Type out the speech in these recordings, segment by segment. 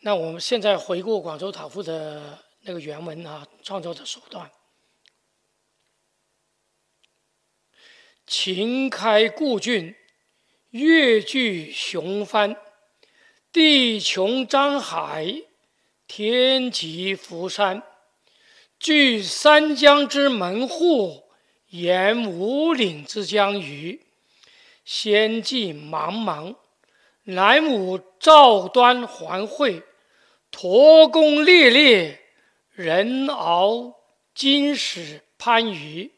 那我们现在回顾广州塔赋的那个原文啊，创作的手段。秦开故郡，月聚雄藩，地穷张海，天极浮山，据三江之门户，沿五岭之江隅，仙迹茫茫。南无赵端环会，驼弓猎猎，人敖金矢攀鱼。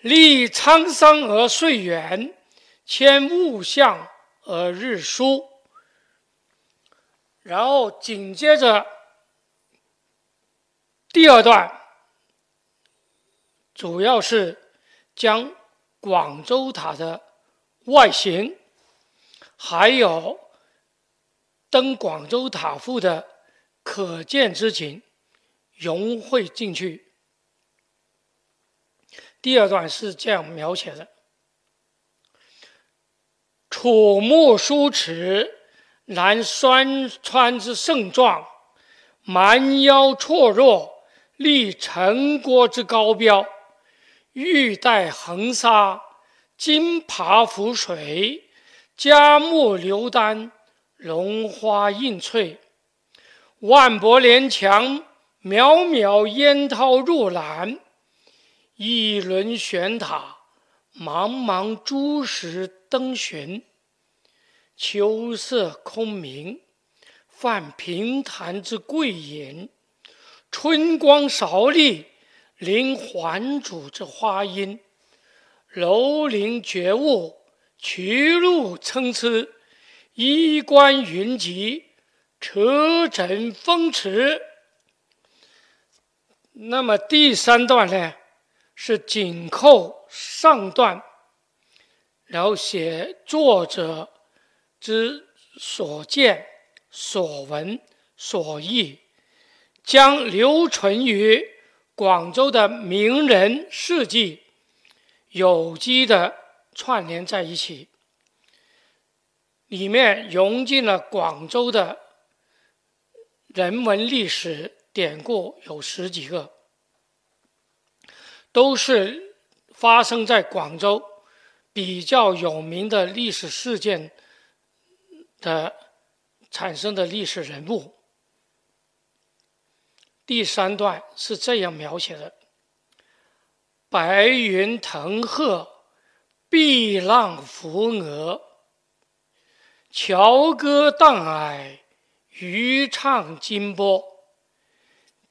立沧桑而岁远，迁物象而日疏。然后紧接着第二段，主要是将广州塔的外形。还有登广州塔赋的可见之情融汇进去。第二段是这样描写的：楚木书齿，南山川之盛壮，蛮腰绰弱，立陈国之高标，玉带横沙，金爬浮水。嘉木流丹，龙花映翠；万柏连墙，渺渺烟涛入览；一轮悬塔，茫茫诸石登寻。秋色空明，泛平潭之桂影；春光韶丽，临环主之花音。楼林绝雾。去路参差，衣冠云集，车尘风驰。那么第三段呢，是紧扣上段，然后写作者之所见、所闻、所忆，将留存于广州的名人事迹有机的。串联在一起，里面融进了广州的人文历史典故有十几个，都是发生在广州比较有名的历史事件的产生的历史人物。第三段是这样描写的：白云腾鹤。碧浪浮鹅，樵歌荡霭，渔唱金波。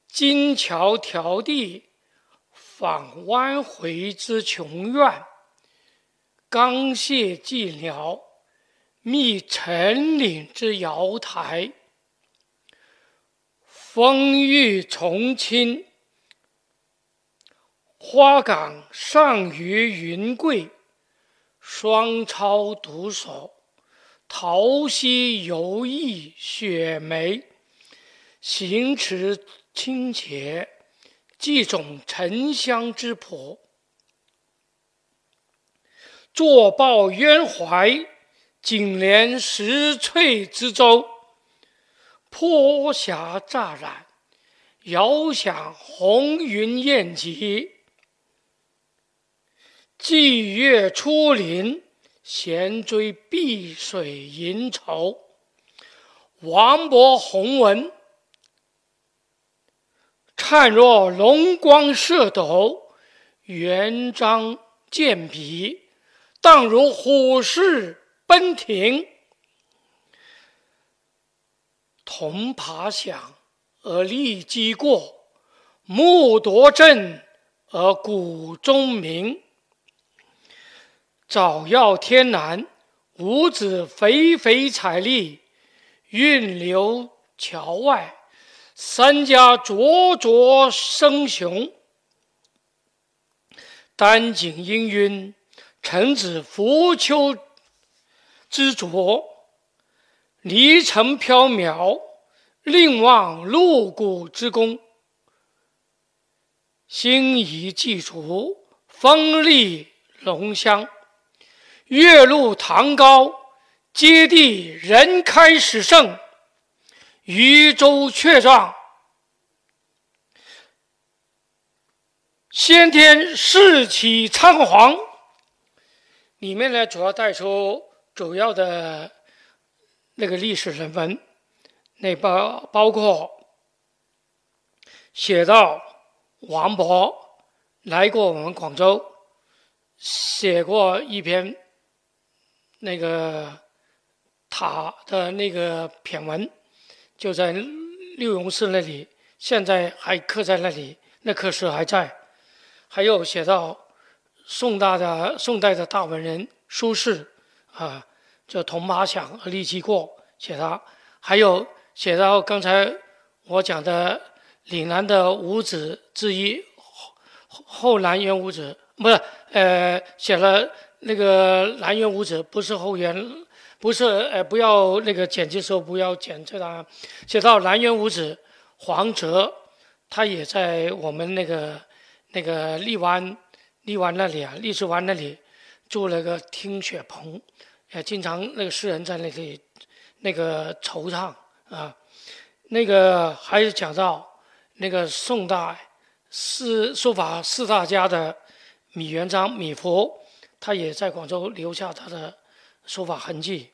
金桥迢递，访弯回之琼苑；刚榭寂寥，觅陈岭之瑶台。风玉重清，花岗上于云贵。双抄独守，桃溪游弋雪梅，行池清洁，寄种沉香之朴。坐抱渊怀，紧连石翠之洲。坡霞乍染，遥想红云雁集。霁月初临，闲追碧水银绸。王勃鸿文，灿若龙光射斗；元璋健笔，荡如虎视奔霆。铜耙响而利击过，木铎震而鼓钟鸣。早耀天南，五子肥肥彩丽；运流桥外，三家灼灼生雄。丹景氤氲，臣子浮丘之浊；离尘缥缈，另望鹿谷之功。星移祭烛，风丽浓香。月入唐高，接地人开始盛；渔舟却上，先天世起仓皇，里面呢主要带出主要的那个历史人文，那包包括写到王勃来过我们广州，写过一篇那个塔的那个篇文。就在六榕寺那里，现在还刻在那里，那刻石还在。还有写到宋大的宋代的大文人苏轼啊，叫铜马响而立其过，写他。还有写到刚才我讲的岭南的五子之一后后南园五子，不是呃，写了那个南园五子，不是后园。不是，呃，不要那个剪辑时候不要剪这段。写到南园五子黄哲，他也在我们那个那个荔湾荔湾那里啊，荔枝湾那里住了个听雪棚，呃，经常那个诗人在那里那个惆怅啊。那个还有讲到那个宋代四书法四大家的米元璋米芾，他也在广州留下他的。书法痕迹，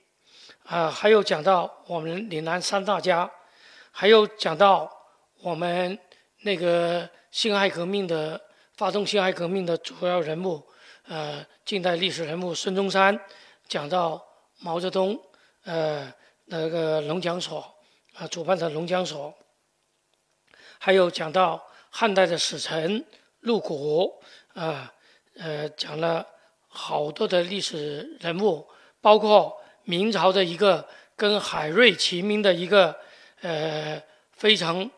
啊，还有讲到我们岭南三大家，还有讲到我们那个辛亥革命的发动辛亥革命的主要人物，呃，近代历史人物孙中山，讲到毛泽东，呃，那个龙江所啊主办的龙江所，还有讲到汉代的使臣陆贾，啊，呃，讲了好多的历史人物。包括明朝的一个跟海瑞齐名的一个呃非常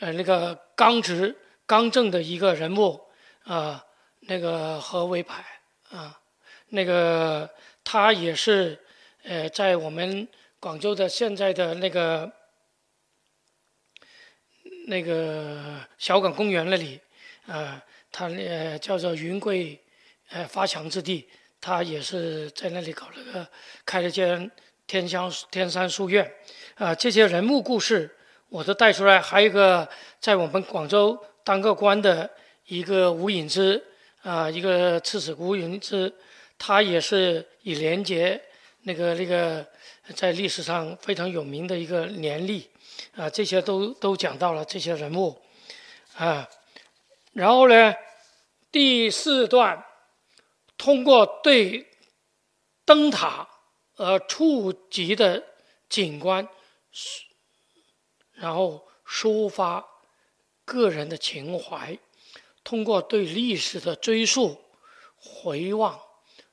呃那个刚直刚正的一个人物啊，那个何为柏啊，那个他也是呃在我们广州的现在的那个那个小港公园那里啊，他呃叫做云贵呃发祥之地。他也是在那里搞了个开了间天香天山书院，啊，这些人物故事我都带出来。还有一个在我们广州当个官的一个吴隐之，啊，一个刺史吴隐之，他也是以廉洁那个那个在历史上非常有名的一个年历，啊，这些都都讲到了这些人物，啊，然后呢，第四段。通过对灯塔而触及的景观，然后抒发个人的情怀；通过对历史的追溯、回望，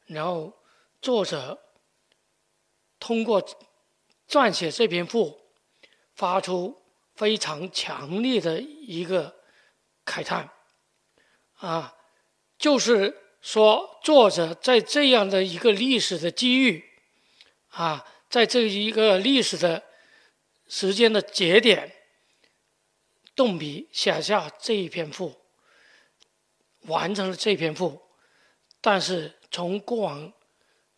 然后作者通过撰写这篇赋，发出非常强烈的一个慨叹，啊，就是。说作者在这样的一个历史的机遇，啊，在这一个历史的时间的节点，动笔写下这一篇赋，完成了这篇赋。但是从过往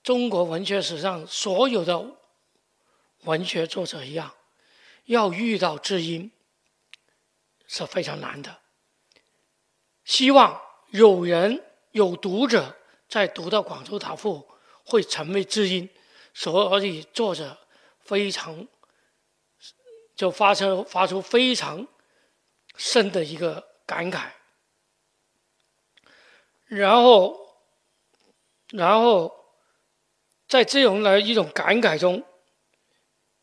中国文学史上所有的文学作者一样，要遇到知音是非常难的。希望有人。有读者在读到《广州塔赋》会成为知音，所以作者非常就发出发出非常深的一个感慨，然后，然后在这种的一种感慨中，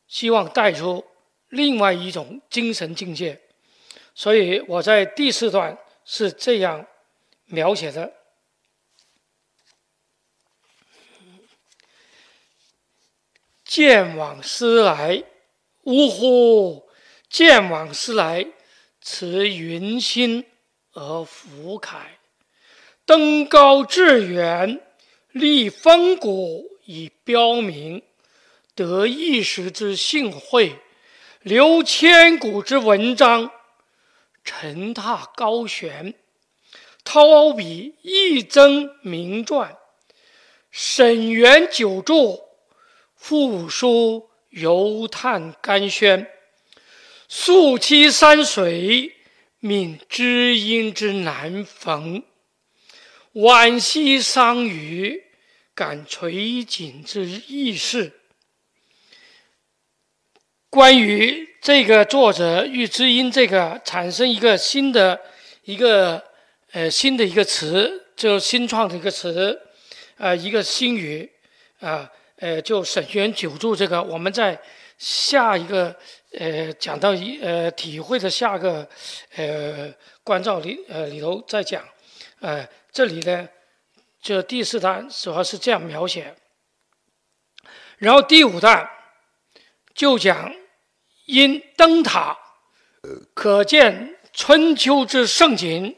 希望带出另外一种精神境界，所以我在第四段是这样描写的。见往思来，呜呼！见往思来，持云心而抚慨。登高致远，立峰谷以标明。得一时之幸会，留千古之文章。沉踏高悬，掏笔一增名传。沈园久住。复书犹叹甘轩，溯溪山水，觅知音之难逢；惋惜桑榆，感垂锦之易逝。关于这个作者遇知音，这个产生一个新的一个呃新的一个词，就新创的一个词，啊，一个新语，啊，呃，呃就沈园久住这个，我们在下一个呃讲到一呃体会的下个呃关照里呃里头再讲，呃，这里呢，这第四段主要是这样描写，然后第五段就讲。因灯塔可见春秋之盛景。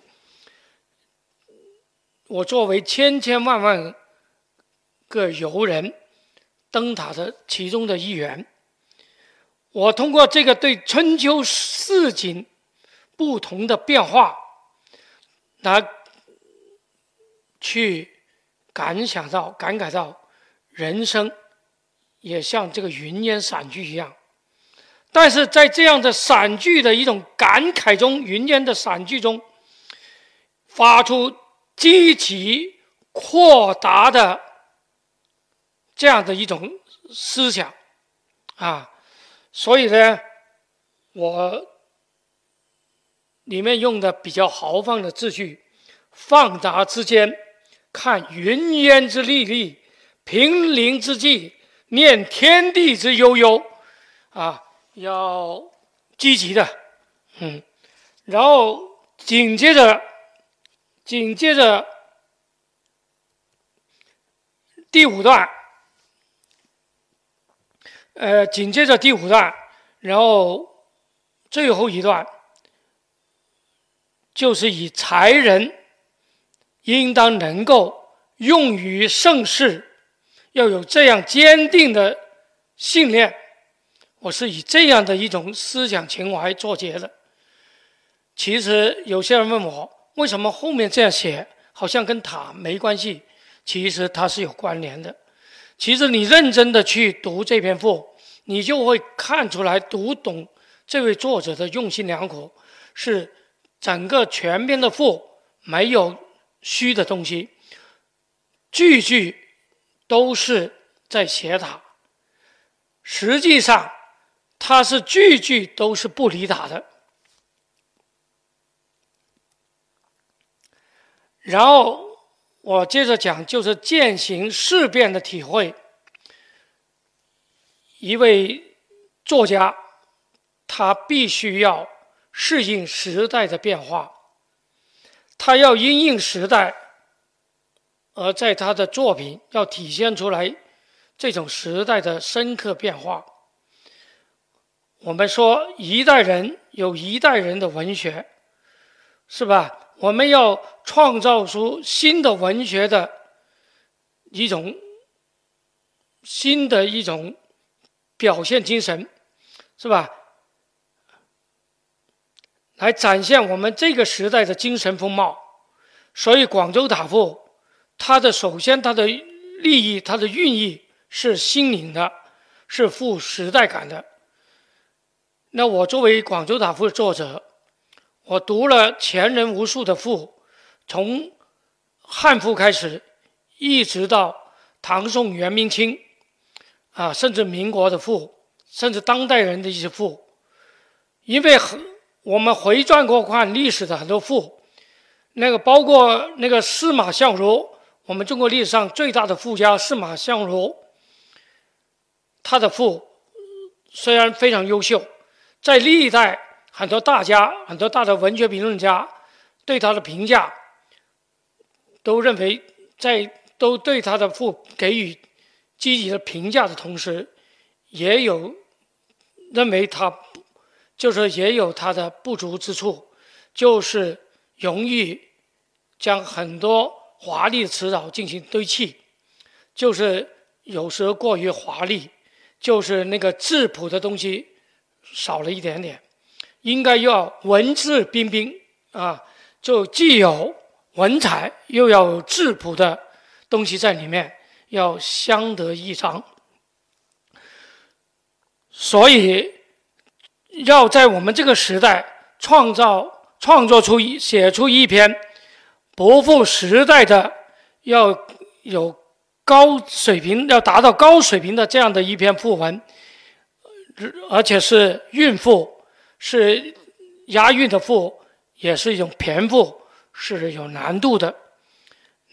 我作为千千万万个游人，灯塔的其中的一员，我通过这个对春秋四景不同的变化，来去感想到、感慨到人生，也像这个云烟散聚一样。但是在这样的散聚的一种感慨中，云烟的散聚中，发出极其阔达的这样的一种思想，啊，所以呢，我里面用的比较豪放的字句，放达之间，看云烟之历历，平林之际，念天地之悠悠，啊。要积极的，嗯，然后紧接着，紧接着第五段，呃，紧接着第五段，然后最后一段，就是以才人应当能够用于盛世，要有这样坚定的信念。我是以这样的一种思想情怀作结的。其实有些人问我，为什么后面这样写，好像跟塔没关系？其实它是有关联的。其实你认真的去读这篇赋，你就会看出来，读懂这位作者的用心良苦，是整个全篇的赋没有虚的东西，句句都是在写他。实际上。它是句句都是不离他的，然后我接着讲，就是践行事变的体会。一位作家，他必须要适应时代的变化，他要因应时代，而在他的作品要体现出来这种时代的深刻变化。我们说一代人有一代人的文学，是吧？我们要创造出新的文学的一种新的一种表现精神，是吧？来展现我们这个时代的精神风貌。所以，广州塔赋，它的首先它的利益、它的寓意是新颖的，是富时代感的。那我作为广州塔赋的作者，我读了前人无数的赋，从汉赋开始，一直到唐宋元明清，啊，甚至民国的赋，甚至当代人的一些赋，因为很我们回转过看历史的很多赋，那个包括那个司马相如，我们中国历史上最大的赋家司马相如，他的赋虽然非常优秀。在历代很多大家、很多大的文学评论家对他的评价，都认为在都对他的赋给予积极的评价的同时，也有认为他就是也有他的不足之处，就是容易将很多华丽的词藻进行堆砌，就是有时候过于华丽，就是那个质朴的东西。少了一点点，应该要文质彬彬啊，就既有文采，又要有质朴的东西在里面，要相得益彰。所以要在我们这个时代创造、创作出、写出一篇不负时代的、要有高水平、要达到高水平的这样的一篇赋文，而且是孕妇，是押韵的赋，也是一种骈赋，是有难度的。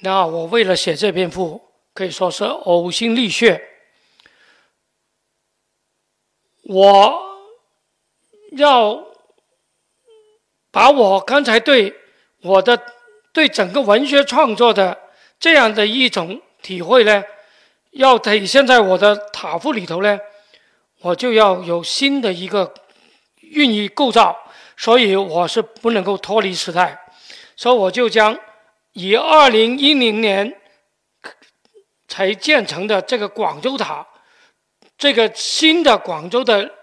那我为了写这篇赋，可以说是呕心沥血。我要把我刚才对我的对整个文学创作的这样的一种体会呢，要体现在我的塔赋里头呢，我就要有新的一个寓意构造，所以我是不能够脱离时代，所以我就将以二零一零年才建成的这个广州塔。这个新的广州的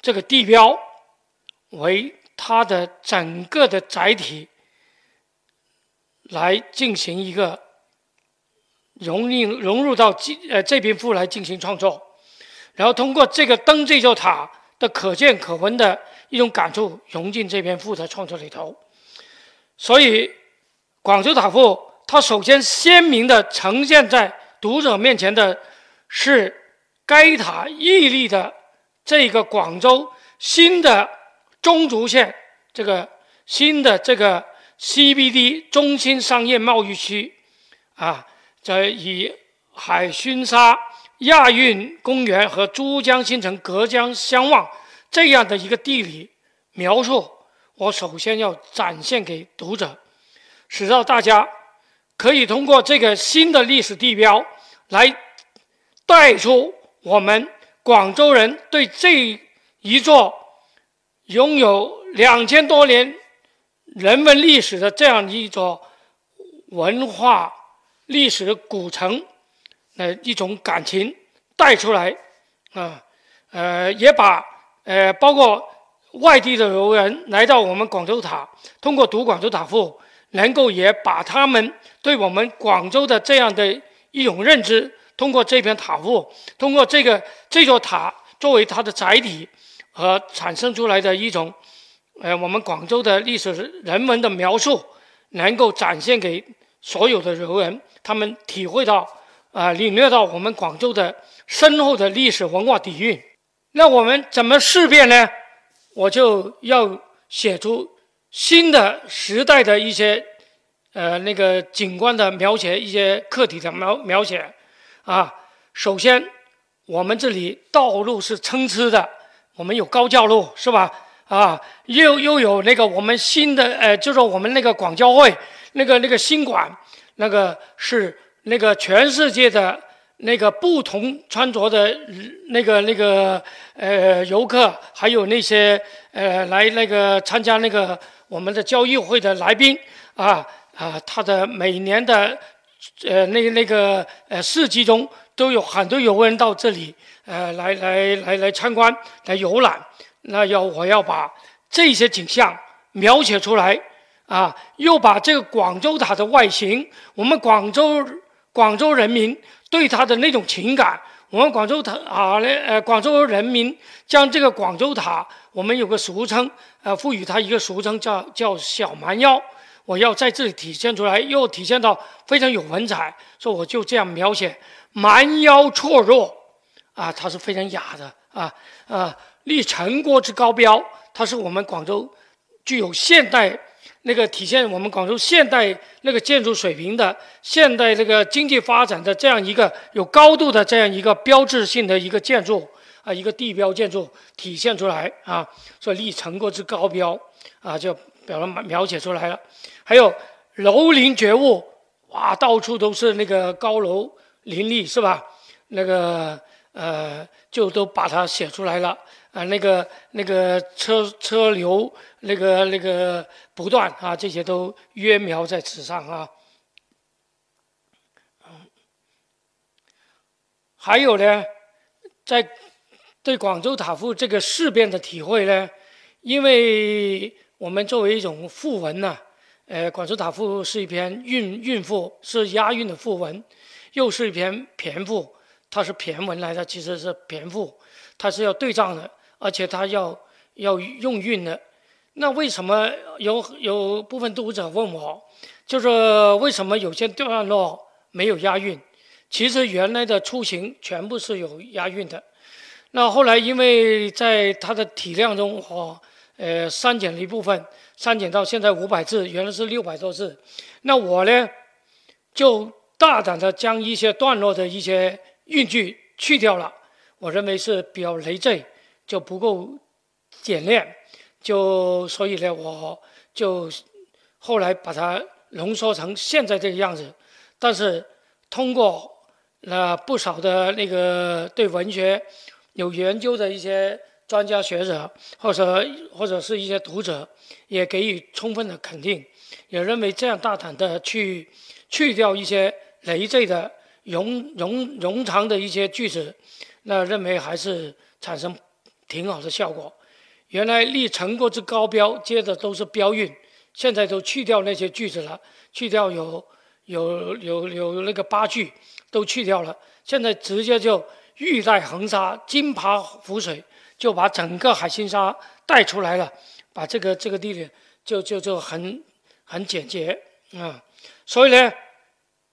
这个地标为它的整个的载体，来进行一个融入融入到这呃这篇赋来进行创作，然后通过这个登这座塔的可见可闻的一种感触融进这篇赋的创作里头，所以广州塔赋它首先鲜明的呈现在读者面前的是。该塔屹立的这个广州新的中轴线，这个新的这个 CBD 中心商业贸易区，啊，在以海薰沙亚运公园和珠江新城隔江相望这样的一个地理描述，我首先要展现给读者，使到大家可以通过这个新的历史地标来带出。我们广州人对这一座拥有两千多年人文历史的这样一座文化历史古城呃一种感情带出来啊，呃，也把呃包括外地的游人来到我们广州塔，通过读广州塔赋，能够也把他们对我们广州的这样的一种认知。通过这篇塔赋，通过这个这座塔作为它的载体，和产生出来的一种，呃，我们广州的历史人文的描述，能够展现给所有的游人，他们体会到，啊，领略到我们广州的深厚的历史文化底蕴。那我们怎么识别呢？我就要写出新的时代的一些，呃，那个景观的描写，一些客体的描描写。啊，首先，我们这里道路是参差的，我们有高架路，是吧？啊，又又有那个我们新的，呃，就是我们那个广交会，那个那个新馆，那个是那个全世界的那个不同穿着的那个那个呃游客，还有那些呃来那个参加那个我们的交易会的来宾，啊啊，他的每年的。呃，那那个呃，市集中都有很多游人到这里，呃，来来来来参观、来游览。那要我要把这些景象描写出来，啊，又把这个广州塔的外形，我们广州广州人民对它的那种情感，我们广州塔啊，呃，广州人民将这个广州塔，我们有个俗称，呃，赋予它一个俗称，叫叫小蛮腰。我要在这里体现出来，又体现到非常有文采，说我就这样描写蛮腰绰弱，啊，它是非常雅的啊啊，立成国之高标，它是我们广州具有现代那个体现我们广州现代那个建筑水平的现代这个经济发展的这样一个有高度的这样一个标志性的一个建筑啊，一个地标建筑体现出来啊，说立成国之高标啊，就表了描写出来了。还有楼林绝物，哇，到处都是那个高楼林立，是吧？那个呃，就都把它写出来了啊。那个那个车车流，那个那个不断啊，这些都约描在纸上啊。还有呢，在对广州塔赋这个事变的体会呢，因为我们作为一种赋文呢。呃，广州塔赋是一篇韵韵赋，是押韵的赋文，又是一篇骈赋，它是骈文来的，其实是骈赋，它是要对仗的，而且它要要用韵的。那为什么有有部分读者问我，就是为什么有些段落没有押韵？其实原来的出行全部是有押韵的。那后来因为在它的体量中，我呃删减了一部分，删减到现在五百字，原来是六百多字。那我呢，就大胆的将一些段落的一些韵句去掉了。我认为是比较累赘，就不够简练，就所以呢，我就后来把它浓缩成现在这个样子。但是通过那不少的那个对文学有研究的一些专家学者，或者或者是一些读者，也给予充分的肯定，也认为这样大胆的去去掉一些累赘的冗冗冗长的一些句子。那认为还是产生挺好的效果。原来立成果之高标，接着都是标韵，现在都去掉那些句子了，去掉有有有有那个八句都去掉了，现在直接就玉带横沙，金爬浮水，就把整个海心沙带出来了，把这个这个地点就就就很很简洁啊。所以呢，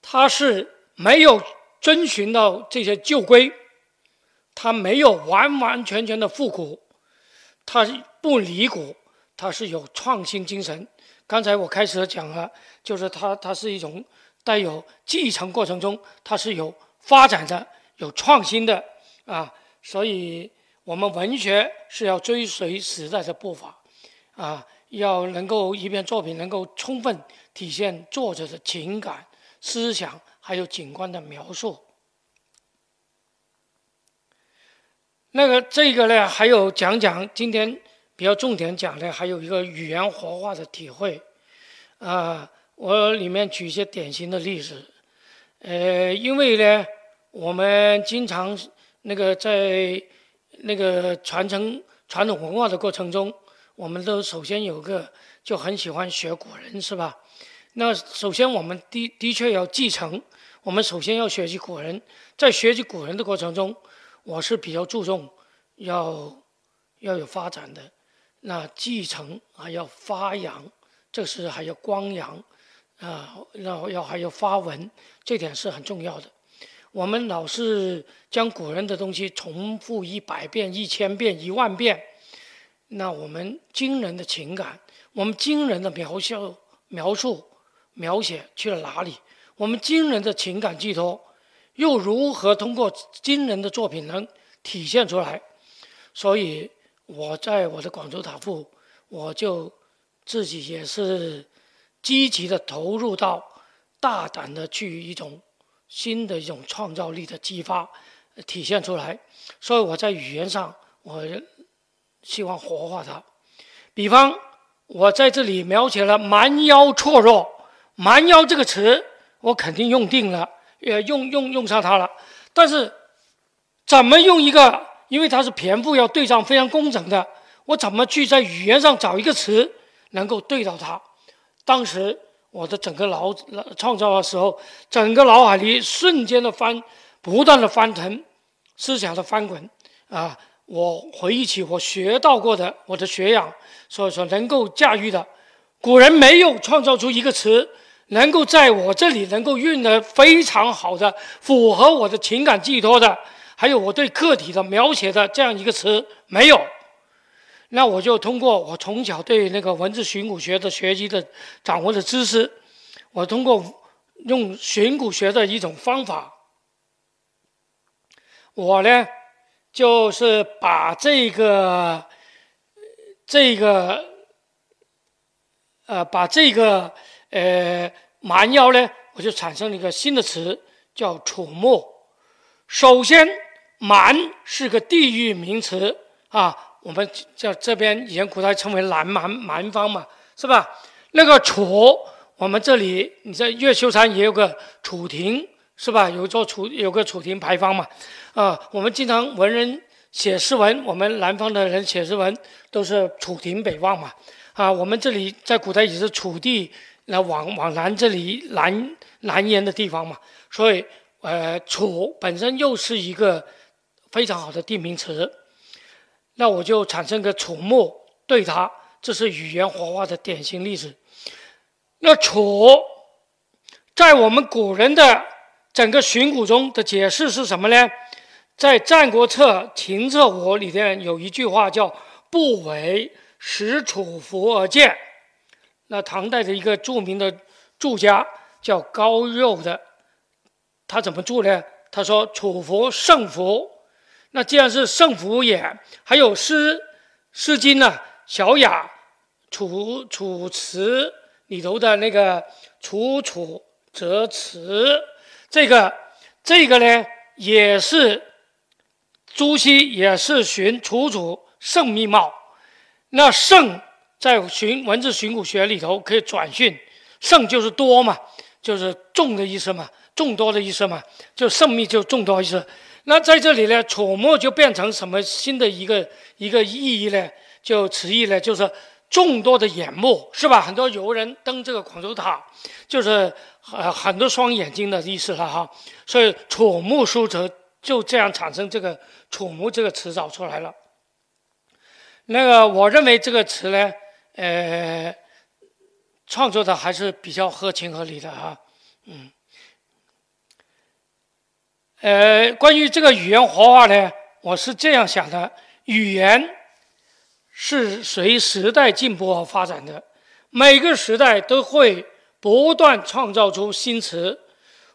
他是没有遵循到这些旧规。它没有完完全全的复古，它不离古，它是有创新精神。刚才我开始讲了，就是它它是一种带有继承过程中，它是有发展的、有创新的啊。所以，我们文学是要追随时代的步伐啊，要能够一篇作品能够充分体现作者的情感、思想，还有景观的描述。那个这个呢，还有讲讲今天比较重点讲的，还有一个语言活化的体会，啊，我里面举一些典型的例子，呃，因为呢，我们经常那个在那个传承传统文化的过程中，我们都首先有个就很喜欢学古人，是吧？那首先我们的的确要继承，我们首先要学习古人，在学习古人的过程中。我是比较注重要要有发展的，那继承还要发扬，这是还要光扬啊，然后要还要发文，这点是很重要的。我们老是将古人的东西重复一百遍、一千遍、一万遍，那我们惊人的情感，我们惊人的描述、描述、描写去了哪里？我们惊人的情感寄托。又如何通过惊人的作品能体现出来？所以我在我的广州塔赋，我就自己也是积极的投入到大胆的去一种新的一种创造力的激发体现出来。所以我在语言上，我希望活化它。比方我在这里描写了“蛮腰错落”，“蛮腰”这个词我肯定用定了。也用用用上它了，但是怎么用一个？因为它是篇幅，要对上非常工整的。我怎么去在语言上找一个词能够对到它？当时我的整个脑创造的时候，整个脑海里瞬间的翻，不断的翻腾，思想的翻滚啊！我回忆起我学到过的我的学养，所以说能够驾驭的，古人没有创造出一个词。能够在我这里能够运得非常好的，符合我的情感寄托的，还有我对客体的描写的这样一个词没有，那我就通过我从小对那个文字寻古学的学习的掌握的知识，我通过用寻古学的一种方法，我呢就是把这个这个呃把这个。呃，蛮腰呢，我就产生了一个新的词，叫楚墨。首先，蛮是个地域名词啊，我们叫这边以前古代称为南蛮蛮方嘛，是吧？那个楚，我们这里你在越秀山也有个楚亭，是吧？有座楚，有个楚亭牌坊嘛，啊，我们经常文人写诗文，我们南方的人写诗文都是楚亭北望嘛，啊，我们这里在古代也是楚地。那往往南这里南南沿的地方嘛，所以呃，楚本身又是一个非常好的地名词。那我就产生个楚目对它，这是语言活化的典型例子。那楚，在我们古人的整个寻古中的解释是什么呢？在《战国策·秦策五》里边有一句话叫“不为使楚服而建”。那唐代的一个著名的注家叫高肉的，他怎么注呢？他说：“楚服圣服。”那既然是圣服也，还有《诗诗经》呢，《小雅》《楚楚辞》里头的那个“楚楚则辞”，这个这个呢，也是朱熹也是寻楚楚胜密貌。那胜在寻文字寻古学里头可以转训，胜就是多嘛，就是众的意思嘛，众多的意思嘛，就胜密就众多意思。那在这里呢，楚目就变成什么新的一个一个意义呢？就词义呢，就是众多的眼目，是吧？很多游人登这个广州塔，就是很很多双眼睛的意思了哈。所以楚目书则就这样产生这个楚目这个词找出来了。那个我认为这个词呢，呃，创作的还是比较合情合理的哈，嗯。呃，关于这个语言活化呢，我是这样想的：语言是随时代进步而发展的，每个时代都会不断创造出新词。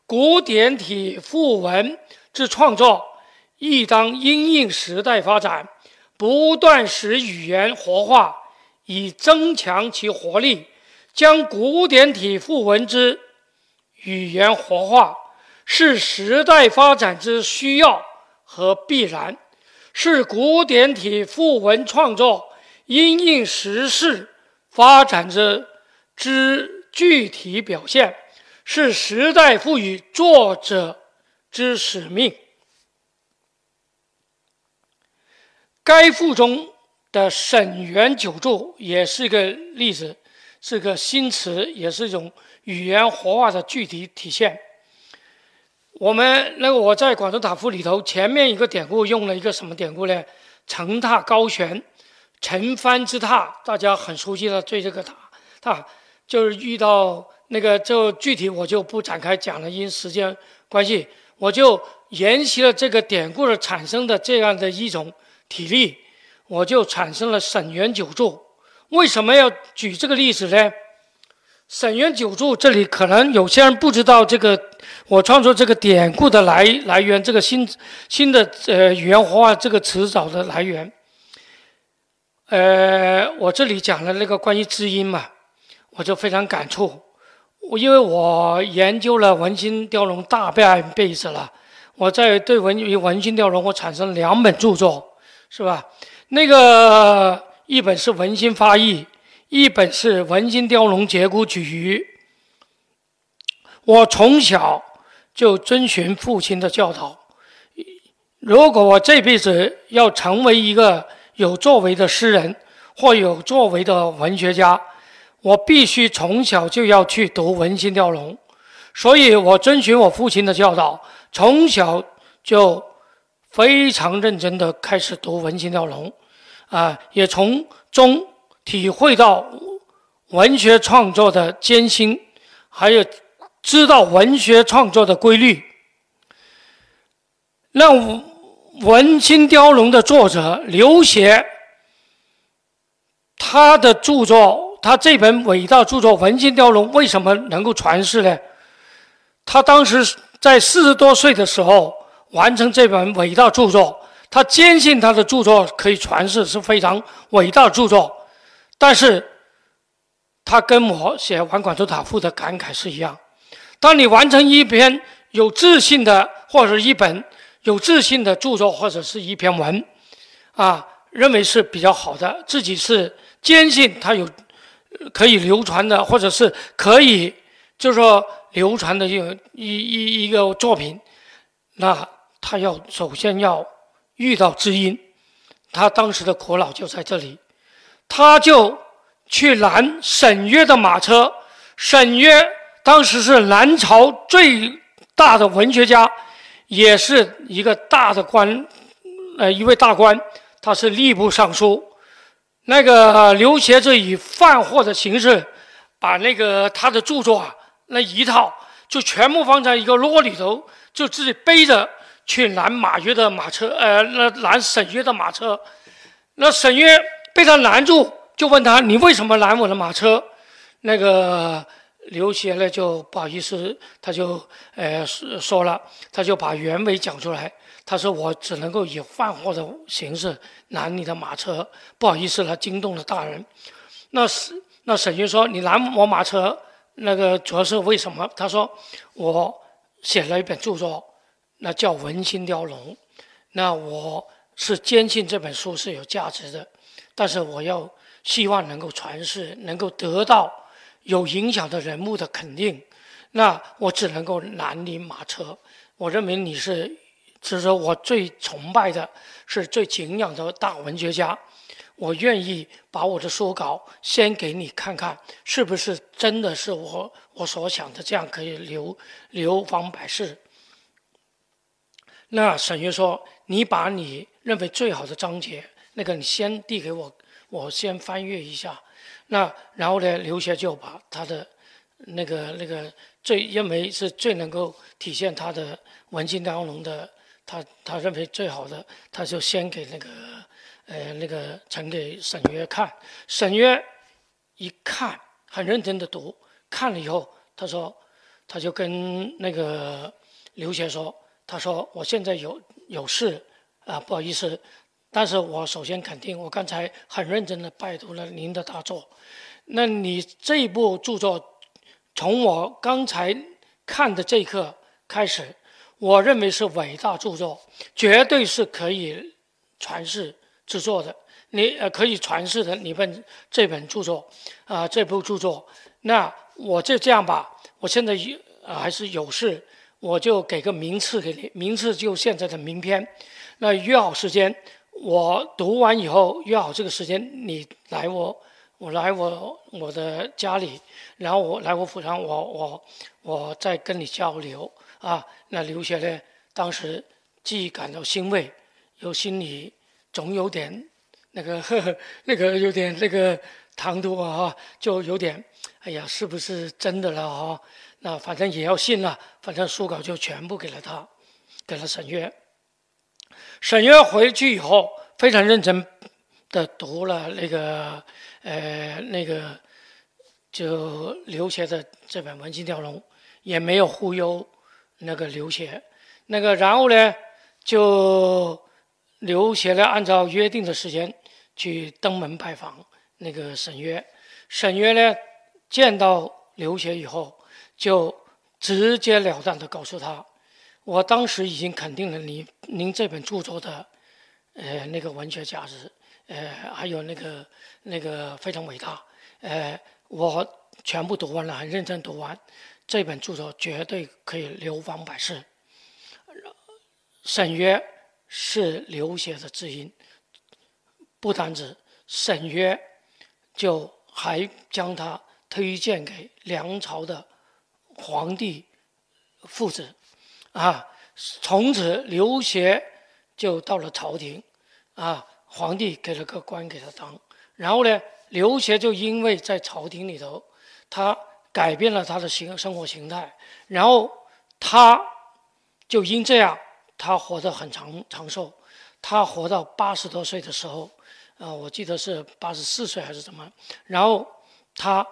古典体赋文之创作，亦当因应时代发展，不断使语言活化，以增强其活力。将古典体赋文之语言活化。是时代发展之需要和必然，是古典体赋文创作因应时事发展之之具体表现，是时代赋予作者之使命。该赋中的沈园九注也是一个例子，是个新词，也是一种语言活化的具体体现。我们那个我在广州塔赋里头前面一个典故用了一个什么典故呢？城塔高悬，陈帆之塔，大家很熟悉的对这个塔，塔就是遇到那个就具体我就不展开讲了，因时间关系，我就沿袭了这个典故的产生的这样的一种体例，我就产生了沈园九注。为什么要举这个例子呢？沈园九注这里可能有些人不知道这个我创作这个典故的来来源，这个新新的呃语言化这个词藻的来源。呃，我这里讲了那个关于知音嘛，我就非常感触。我因为我研究了文心雕龙大半辈子了，我在对文与文心雕龙我产生两本著作，是吧？那个一本是文心发意。一本是《文心雕龙节骨曲》。我从小就遵循父亲的教导，如果我这辈子要成为一个有作为的诗人或有作为的文学家，我必须从小就要去读《文心雕龙》。所以我遵循我父亲的教导，从小就非常认真的开始读《文心雕龙》，啊，也从中。体会到文学创作的艰辛，还有知道文学创作的规律。那《文心雕龙》的作者刘勰，他的著作，他这本伟大著作《文心雕龙》为什么能够传世呢？他当时在四十多岁的时候完成这本伟大著作，他坚信他的著作可以传世，是非常伟大的著作。但是，他跟我写《完广州塔赋》的感慨是一样。当你完成一篇有自信的，或者一本有自信的著作，或者是一篇文，啊，认为是比较好的，自己是坚信它有可以流传的，或者是可以，就是说流传的一一一一个作品，那他要首先要遇到知音，他当时的苦恼就在这里。他就去拦沈约的马车。沈约当时是南朝最大的文学家，也是一个大的官，呃，一位大官。他是吏部尚书。那个刘协就以贩货的形式，把那个他的著作啊，那一套就全部放在一个箩里头，就自己背着去拦马约的马车，呃，那拦沈约的马车。那沈约被他拦住，就问他：“你为什么拦我的马车？”那个刘协呢就不好意思，他就呃说了，他就把原委讲出来。他说：“我只能够以贩货的形式拦你的马车，不好意思了，惊动了大人。”那是那沈约说：“你拦我马车，那个主要是为什么？”他说：“我写了一本著作，那叫《文心雕龙》，那我是坚信这本书是有价值的，但是我要希望能够传世，能够得到有影响的人物的肯定，那我只能够拦你马车。我认为你是。”是说我最崇拜的，是最敬仰的大文学家，我愿意把我的书稿先给你看看，是不是真的是我我所想的这样可以流流芳百世？那沈约说：“你把你认为最好的章节，那个你先递给我，我先翻阅一下。那然后呢，刘协就把他的那个那个最认为是最能够体现他的文心雕龙的。”他他认为最好的，他就先给那个，呃，那个呈给沈约看。沈约一看，很认真的读，看了以后，他说，他就跟那个刘协说，他说我现在有有事，啊，不好意思，但是我首先肯定，我刚才很认真的拜读了您的大作，那你这部著作，从我刚才看的这一刻开始。我认为是伟大著作，绝对是可以传世之作的。你呃可以传世的你本这本著作，啊这部著作，那我就这样吧。我现在有还是有事，我就给个名次给你，名次就现在的名篇。那约好时间，我读完以后约好这个时间，你来我我来我我的家里，然后我来我府上，我我我再跟你交流。啊，那刘学呢？当时既感到欣慰，又心里总有点那个呵呵，那个有点那个唐突啊，就有点哎呀，是不是真的了啊？那反正也要信了，反正书稿就全部给了他，给了沈约。沈约回去以后，非常认真的读了那个呃那个就刘协的这本《文心雕龙》，也没有忽悠。那个刘协，那个然后呢，就刘协呢，按照约定的时间去登门拜访那个沈约。沈约呢，见到刘协以后，就直截了当的告诉他：“我当时已经肯定了你您这本著作的，呃，那个文学价值，呃，还有那个那个非常伟大，呃，我全部读完了，很认真读完。”这本著作绝对可以流芳百世。沈约是刘协的知音，不单止，沈约就还将他推荐给梁朝的皇帝父子，啊，从此刘协就到了朝廷，啊，皇帝给了个官给他当，然后呢，刘协就因为在朝廷里头，他。改变了他的形生活形态，然后他就因这样，他活得很长长寿。他活到八十多岁的时候，啊，我记得是八十四岁还是怎么？然后他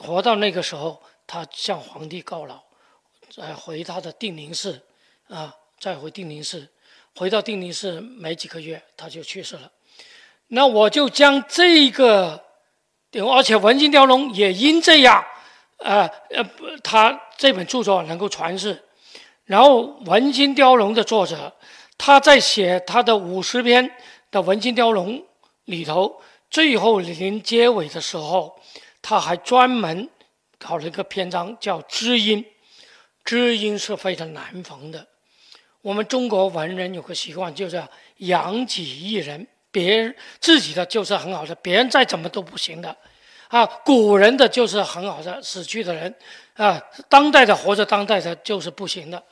活到那个时候，他向皇帝告老，再回他的定陵寺，啊，再回定陵寺，回到定陵寺没几个月，他就去世了。那我就将这个。而且《文心雕龙》也因这样，呃呃，他这本著作能够传世。然后，《文心雕龙》的作者，他在写他的五十篇的《文心雕龙》里头，最后临结尾的时候，他还专门搞了一个篇章叫“知音”。知音是非常难逢的。我们中国文人有个习惯，就是养己一人。别人自己的就是很好的，别人再怎么都不行的，啊，古人的就是很好的，死去的人，啊，当代的活着当代的就是不行的，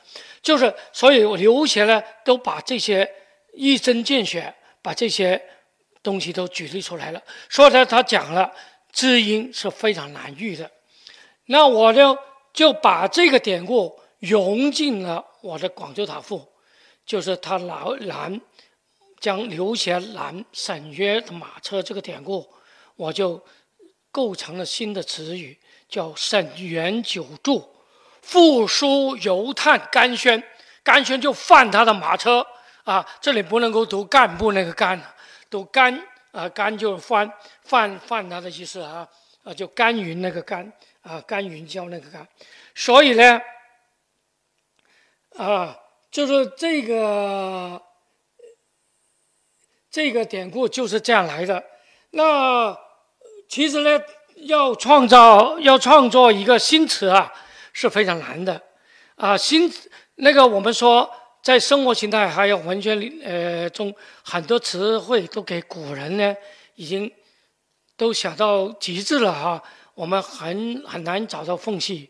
就是所以刘学呢都把这些一针见血，把这些东西都举例出来了。说他他讲了，知音是非常难遇的。那我呢，就把这个典故融进了我的广州塔赋，就是他老拦将刘贤南沈约的马车这个典故，我就构成了新的词语，叫沈园久住，复书犹叹甘宣，甘宣就犯他的马车啊，这里不能够读干部那个干，读甘啊甘就是犯犯犯他的意思啊啊就甘云那个甘。啊，甘云教那个甘，所以呢，啊，就是这个这个典故就是这样来的。那其实呢，要创造要创作一个新词啊，是非常难的。啊，新那个我们说，在生活形态还有文学里呃中，很多词汇都给古人呢已经都想到极致了哈。我们很很难找到缝隙，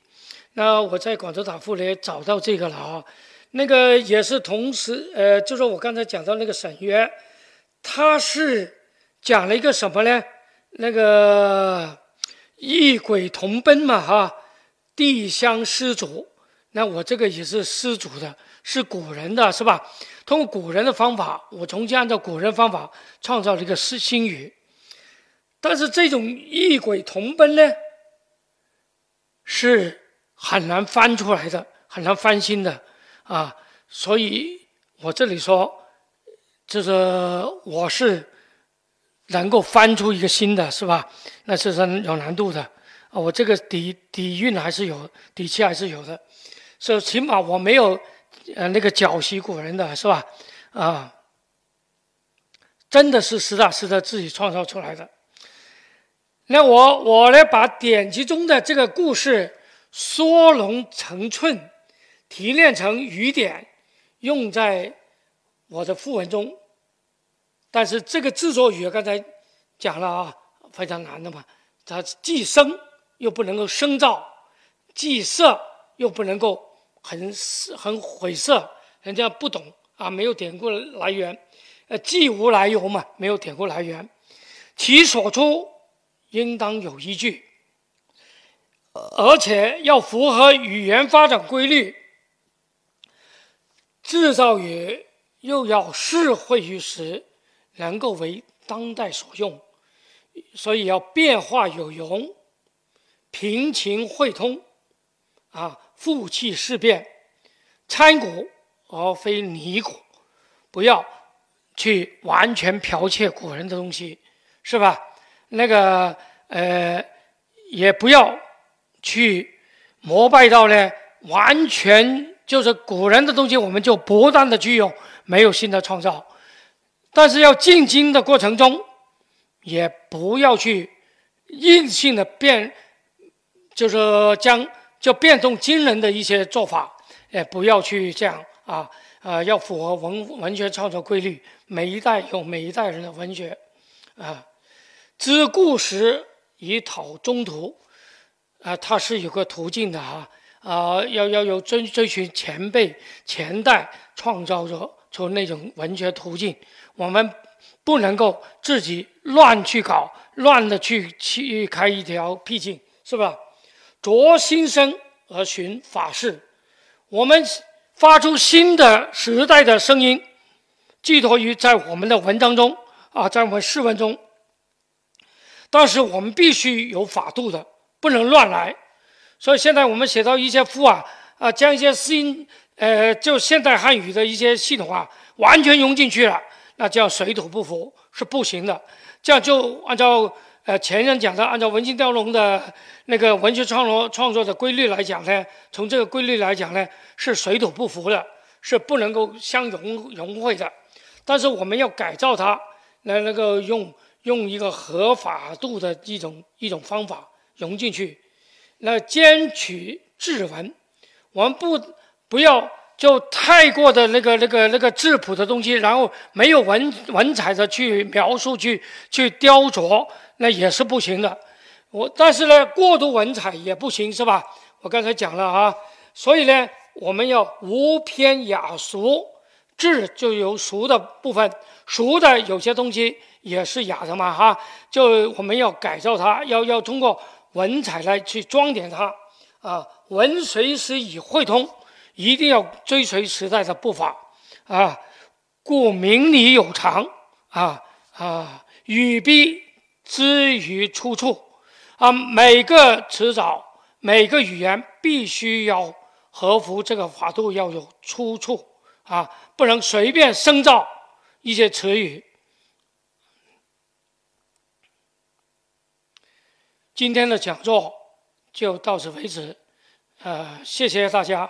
那我在广州塔赋里找到这个了啊，那个也是同时，呃，就是我刚才讲到那个沈约，他是讲了一个什么呢？那个异鬼同奔嘛，哈，地相失主。那我这个也是失主的，是古人的是吧？通过古人的方法，我重新按照古人方法创造了一个新新语。但是这种异轨同奔呢，是很难翻出来的，很难翻新的啊！所以我这里说，就是我是能够翻出一个新的，是吧？那是很有难度的啊！我这个底底蕴还是有，底气还是有的，所以起码我没有呃那个狡袭古人的是吧？啊，真的是实打实的自己创造出来的。那我我呢，把典籍中的这个故事缩龙成寸，提炼成语典，用在我的赋文中。但是这个制作语刚才讲了啊，非常难的嘛。它既生又不能够生造，既色又不能够很很晦涩，人家不懂啊，没有典故来源。呃，既无来由嘛，没有典故来源，其所出。应当有依据，而且要符合语言发展规律。制造语又要适会于时，能够为当代所用，所以要变化有容，平情会通，啊，复气事变，参古而非拟古，不要去完全剽窃古人的东西，是吧？那个呃，也不要去膜拜到呢，完全就是古人的东西，我们就不断的去用，没有新的创造。但是要进京的过程中，也不要去硬性的变，就是将就变动惊人的一些做法，也不要去这样啊啊，要符合文文学创作规律，每一代有每一代人的文学啊。知故时以讨中途，啊，它是有个途径的哈，啊，要要有追追寻前辈前代创造者出那种文学途径，我们不能够自己乱去搞，乱的去去开一条僻径，是吧？着心声而寻法事，我们发出新的时代的声音，寄托于在我们的文章中啊，在我们诗文中。但是我们必须有法度的，不能乱来。所以现在我们写到一些赋啊，啊，将一些新，呃，就现代汉语的一些系统啊，完全融进去了，那叫水土不服，是不行的。这样就按照呃前人讲的，按照文心雕龙的那个文学创作创作的规律来讲呢，从这个规律来讲呢，是水土不服的，是不能够相融融汇的。但是我们要改造它，来那个用。用一个合法度的一种一种方法融进去，那兼取质文，我们不不要就太过的那个那个那个质朴的东西，然后没有文文采的去描述去去雕琢，那也是不行的。我但是呢，过度文采也不行，是吧？我刚才讲了啊，所以呢，我们要无偏雅俗，质就有俗的部分，俗的有些东西也是雅的嘛，哈，就我们要改造它，要要通过文采来去装点它，啊，文随时以会通，一定要追随时代的步伐，啊，故明理有常，啊啊，语必之于出处，啊，每个词藻，每个语言必须要合乎这个法度，要有出处。啊，不能随便生造一些词语。今天的讲座就到此为止，呃，谢谢大家。